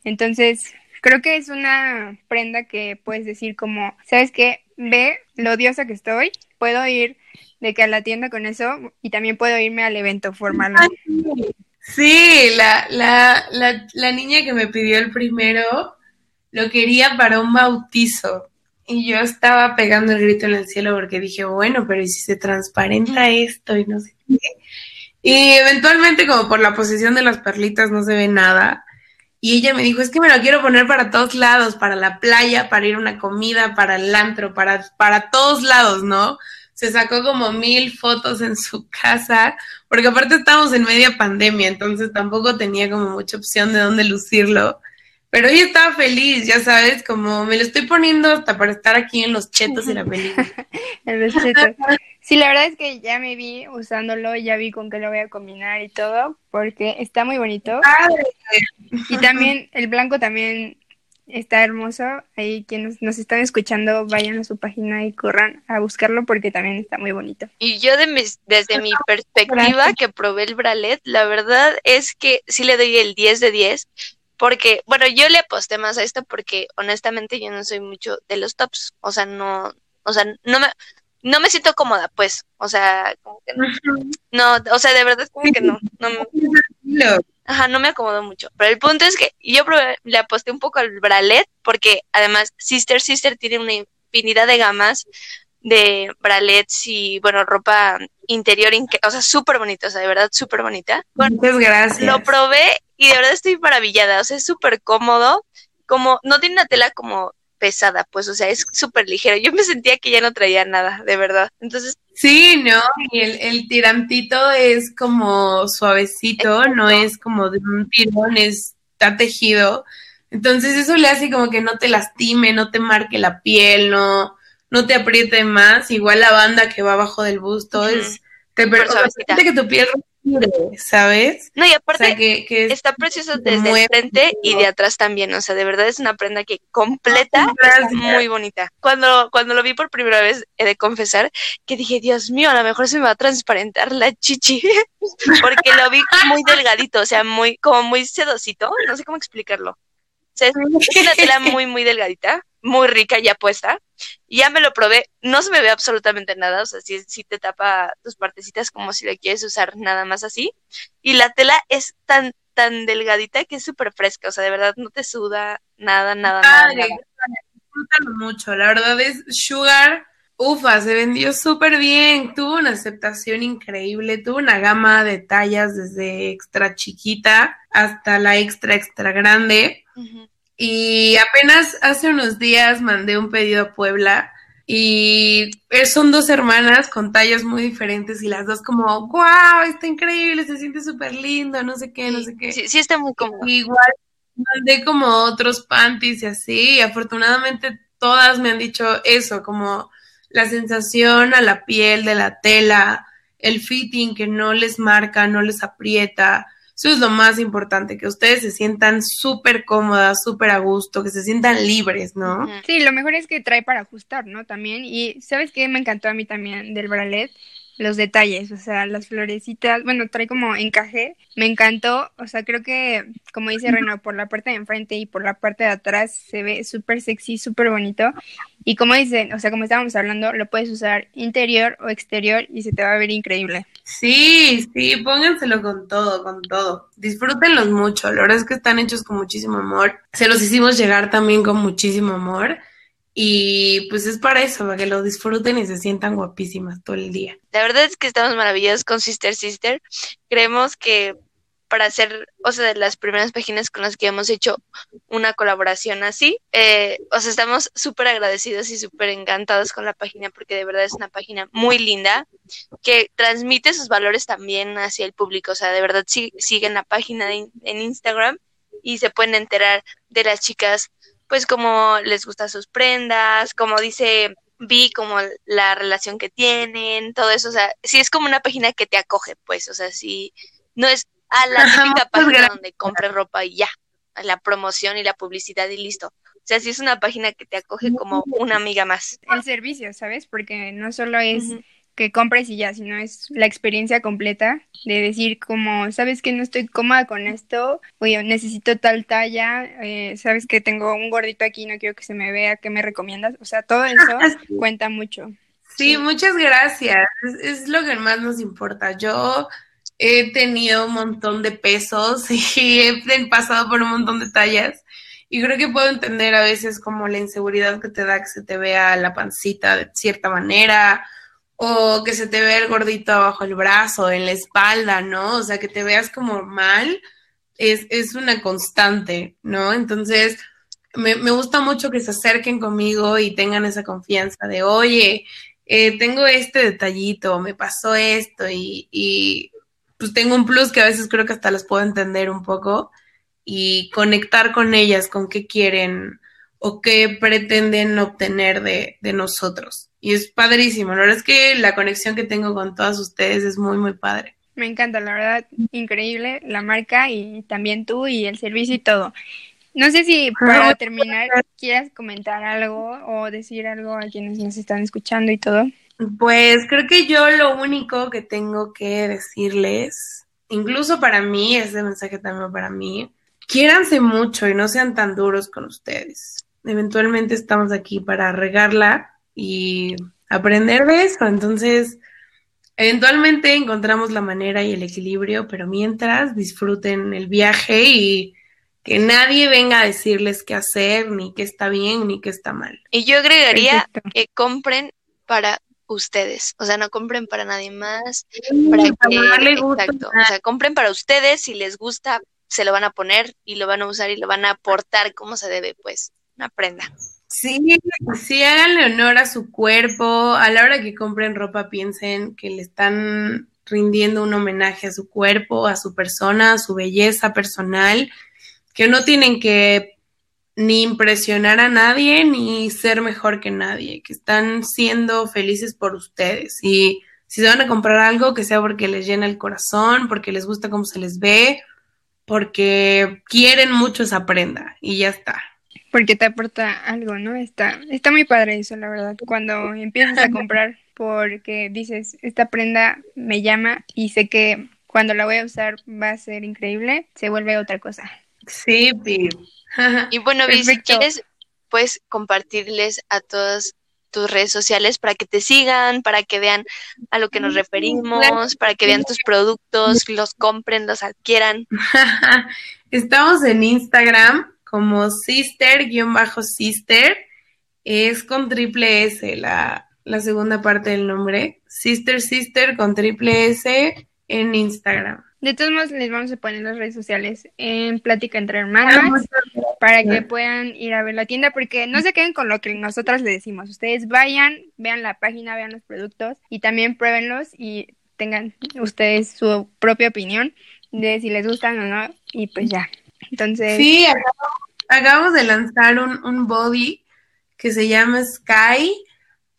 Entonces, creo que es una prenda que puedes decir como, ¿sabes qué? Ve lo odiosa que estoy, puedo ir de que a la tienda con eso y también puedo irme al evento formal. Sí, la, la, la, la niña que me pidió el primero lo quería para un bautizo. Y yo estaba pegando el grito en el cielo porque dije, bueno, pero ¿y si se transparenta esto? Y no sé qué. Y eventualmente, como por la posición de las perlitas, no se ve nada. Y ella me dijo, es que me lo quiero poner para todos lados, para la playa, para ir a una comida, para el antro, para, para todos lados, ¿no? Se sacó como mil fotos en su casa, porque aparte estamos en media pandemia, entonces tampoco tenía como mucha opción de dónde lucirlo. Pero ella estaba feliz, ya sabes, como me lo estoy poniendo hasta para estar aquí en los chetos y la película. El vestido. Sí, la verdad es que ya me vi usándolo, ya vi con qué lo voy a combinar y todo, porque está muy bonito. Padre. Y también el blanco también está hermoso. Ahí quienes nos están escuchando, vayan a su página y corran a buscarlo porque también está muy bonito. Y yo de mis- desde mi perspectiva que probé el bralet, la verdad es que sí le doy el 10 de 10, porque, bueno, yo le aposté más a esto porque honestamente yo no soy mucho de los tops, o sea, no, o sea, no me, no me siento cómoda, pues, o sea, como que no, no, o sea, de verdad como que no, no, me- Ajá, no me acomodó mucho. Pero el punto es que yo probé- le aposté un poco al bralet, porque además Sister Sister tiene una infinidad de gamas de bralets y, bueno, ropa interior, o sea, súper bonita, o sea, de verdad súper bonita. Bueno, Muchas gracias. lo probé y de verdad estoy maravillada, o sea, es súper cómodo, como no tiene una tela como pesada, pues, o sea, es súper ligero. Yo me sentía que ya no traía nada, de verdad. Entonces. Sí, ¿no? Y el, el tirantito es como suavecito, no es como de un tirón, está tejido. Entonces eso le hace como que no te lastime, no te marque la piel, no, no te apriete más. Igual la banda que va abajo del busto es, te permite que tu piel ¿sabes? No, y aparte que, está precioso desde el frente y de atrás también, o sea, de verdad es una prenda que completa, es muy bonita. Cuando, cuando lo vi por primera vez, he de confesar que dije, Dios mío, a lo mejor se me va a transparentar la chichi, porque lo vi muy delgadito, o sea, muy, como muy sedosito, no sé cómo explicarlo. O sea, es una tela muy, muy delgadita, muy rica ya puesta. Ya me lo probé, no se me ve absolutamente nada, o sea, si te tapa tus partecitas como si la quieres usar nada más así. Y la tela es tan, tan delgadita que es súper fresca, o sea, de verdad no te suda nada, nada, nada. mucho, la verdad es Sugar, ufa, se vendió súper bien, tuvo una aceptación increíble, tuvo una gama de tallas desde extra chiquita hasta la extra, extra grande. Y apenas hace unos días mandé un pedido a Puebla y son dos hermanas con tallas muy diferentes y las dos como, wow, está increíble, se siente súper lindo, no sé qué, no sé qué. Sí, sí está muy cómodo. Igual mandé como otros panties y así, y afortunadamente todas me han dicho eso, como la sensación a la piel de la tela, el fitting que no les marca, no les aprieta, eso es lo más importante, que ustedes se sientan súper cómodas, súper a gusto, que se sientan libres, ¿no? Sí, lo mejor es que trae para ajustar, ¿no? También. Y ¿sabes qué me encantó a mí también del bralet? los detalles, o sea, las florecitas, bueno, trae como encaje, me encantó, o sea, creo que, como dice Reno, por la parte de enfrente y por la parte de atrás se ve súper sexy, súper bonito, y como dicen, o sea, como estábamos hablando, lo puedes usar interior o exterior y se te va a ver increíble. Sí, sí, pónganselo con todo, con todo, disfrútenlos mucho, la verdad es que están hechos con muchísimo amor, se los hicimos llegar también con muchísimo amor, y pues es para eso, para que lo disfruten y se sientan guapísimas todo el día. La verdad es que estamos maravillados con Sister Sister. Creemos que para ser, o sea, de las primeras páginas con las que hemos hecho una colaboración así, eh, o sea, estamos súper agradecidos y súper encantados con la página porque de verdad es una página muy linda que transmite sus valores también hacia el público, o sea, de verdad sí, siguen la página en Instagram y se pueden enterar de las chicas pues como les gustan sus prendas, como dice Vi, como la relación que tienen, todo eso, o sea, sí es como una página que te acoge, pues, o sea, sí, no es a la típica página donde compre ropa y ya, la promoción y la publicidad y listo. O sea, sí es una página que te acoge como una amiga más. El servicio, ¿sabes? Porque no solo es que compres y ya, sino es la experiencia completa de decir como, sabes que no estoy cómoda con esto, oye, necesito tal talla, eh, sabes que tengo un gordito aquí, no quiero que se me vea, ¿qué me recomiendas? O sea, todo eso cuenta mucho. Sí, muchas gracias, es, es lo que más nos importa. Yo he tenido un montón de pesos y he pasado por un montón de tallas. Y creo que puedo entender a veces como la inseguridad que te da que se te vea la pancita de cierta manera o que se te vea el gordito abajo el brazo, en la espalda, ¿no? O sea, que te veas como mal, es, es una constante, ¿no? Entonces, me, me, gusta mucho que se acerquen conmigo y tengan esa confianza de, oye, eh, tengo este detallito, me pasó esto y, y pues tengo un plus que a veces creo que hasta las puedo entender un poco y conectar con ellas, con qué quieren o qué pretenden obtener de, de nosotros y es padrísimo. La verdad es que la conexión que tengo con todas ustedes es muy, muy padre. Me encanta, la verdad, increíble la marca y también tú y el servicio y todo. No sé si para terminar quieras comentar algo o decir algo a quienes nos están escuchando y todo. Pues creo que yo lo único que tengo que decirles, incluso para mí, ese mensaje también para mí, quiéranse mucho y no sean tan duros con ustedes. Eventualmente estamos aquí para regarla y aprender de eso. Entonces, eventualmente encontramos la manera y el equilibrio, pero mientras disfruten el viaje y que nadie venga a decirles qué hacer, ni qué está bien, ni qué está mal. Y yo agregaría que compren para ustedes, o sea, no compren para nadie más, para que, exacto, o sea, compren para ustedes, si les gusta, se lo van a poner y lo van a usar y lo van a aportar como se debe, pues, una prenda. Sí, sí, háganle honor a su cuerpo. A la hora que compren ropa, piensen que le están rindiendo un homenaje a su cuerpo, a su persona, a su belleza personal, que no tienen que ni impresionar a nadie ni ser mejor que nadie, que están siendo felices por ustedes. Y si se van a comprar algo, que sea porque les llena el corazón, porque les gusta cómo se les ve, porque quieren mucho esa prenda y ya está. Porque te aporta algo, ¿no? Está, está muy padre eso, la verdad. Cuando empiezas a comprar porque dices, esta prenda me llama y sé que cuando la voy a usar va a ser increíble, se vuelve otra cosa. Sí, y bueno, si quieres, puedes compartirles a todas tus redes sociales para que te sigan, para que vean a lo que nos referimos, para que vean tus productos, los compren, los adquieran. Estamos en Instagram como sister-sister, es con triple S la, la segunda parte del nombre, sister sister con triple S en Instagram. De todos modos, les vamos a poner las redes sociales en Plática entre Hermanas para que puedan ir a ver la tienda, porque no se queden con lo que nosotras les decimos. Ustedes vayan, vean la página, vean los productos y también pruébenlos y tengan ustedes su propia opinión de si les gustan o no. Y pues ya. Entonces. Sí, acabamos, de lanzar un, un body que se llama Sky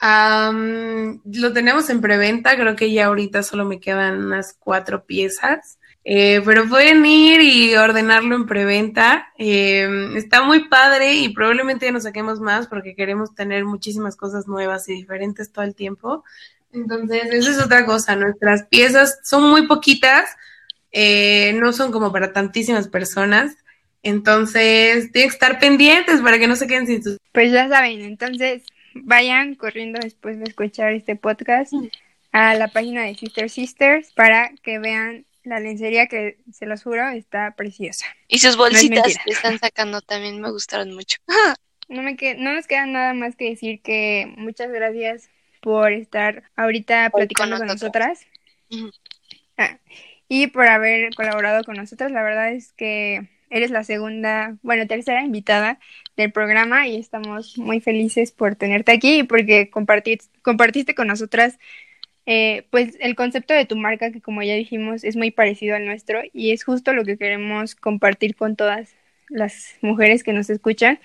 lo tenemos en preventa, creo que ya ahorita solo me quedan unas cuatro piezas. Eh, pero pueden ir y ordenarlo en preventa. Em, está muy padre y probablemente ya nos saquemos más porque queremos tener muchísimas cosas nuevas y diferentes todo el tiempo. Entonces, eso es otra cosa. Nuestras piezas son muy poquitas, eh, no son como para tantísimas personas. Entonces, tienen que estar pendientes para que no se queden sin sus. Pues ya saben, entonces vayan corriendo después de escuchar este podcast a la página de Sister Sisters para que vean la lencería que se los juro está preciosa. Y sus bolsitas que están sacando también me gustaron mucho. no me no nos queda nada más que decir que muchas gracias por estar ahorita platicando con, nosotras. Ah, y por haber colaborado con nosotras. La verdad es que eres la segunda, bueno, tercera invitada del programa y estamos muy felices por tenerte aquí y porque compartiste con nosotras eh, pues el concepto de tu marca que como ya dijimos es muy parecido al nuestro y es justo lo que queremos compartir con todas las mujeres que nos escuchan,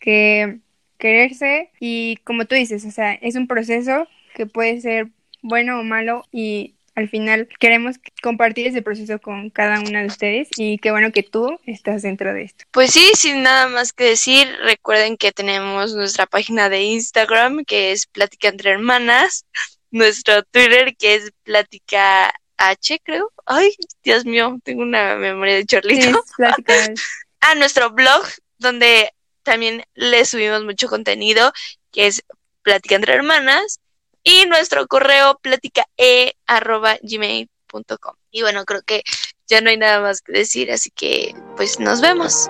que quererse y como tú dices, o sea, es un proceso que puede ser bueno o malo y al final queremos compartir ese proceso con cada una de ustedes y qué bueno que tú estás dentro de esto. Pues sí, sin nada más que decir, recuerden que tenemos nuestra página de Instagram que es Plática entre Hermanas, nuestro Twitter que es Plática H, creo. Ay, Dios mío, tengo una memoria de chorlito. ah, nuestro blog donde también le subimos mucho contenido que es Plática entre Hermanas y nuestro correo platicae.gmail.com. Y bueno, creo que ya no hay nada más que decir, así que pues nos vemos.